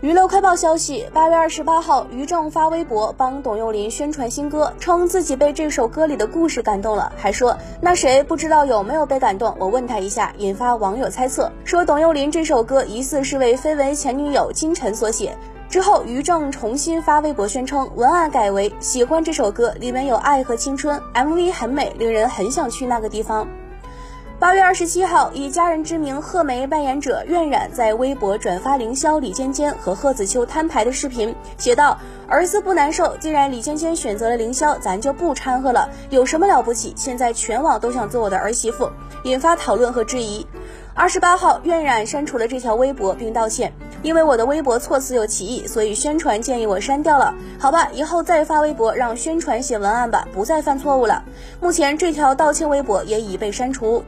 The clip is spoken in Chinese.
娱乐快报消息：八月二十八号，于正发微博帮董又霖宣传新歌，称自己被这首歌里的故事感动了，还说那谁不知道有没有被感动？我问他一下，引发网友猜测，说董又霖这首歌疑似是为绯闻前女友金晨所写。之后，于正重新发微博宣称，文案改为喜欢这首歌，里面有爱和青春，MV 很美，令人很想去那个地方。八月二十七号，以家人之名贺梅扮演者苑冉在微博转发凌霄、李尖尖和贺子秋摊牌的视频，写道：“儿子不难受，既然李尖尖选择了凌霄，咱就不掺和了，有什么了不起？现在全网都想做我的儿媳妇，引发讨论和质疑。”二十八号，苑冉删除了这条微博并道歉。因为我的微博措辞有歧义，所以宣传建议我删掉了。好吧，以后再发微博让宣传写文案吧，不再犯错误了。目前这条道歉微博也已被删除。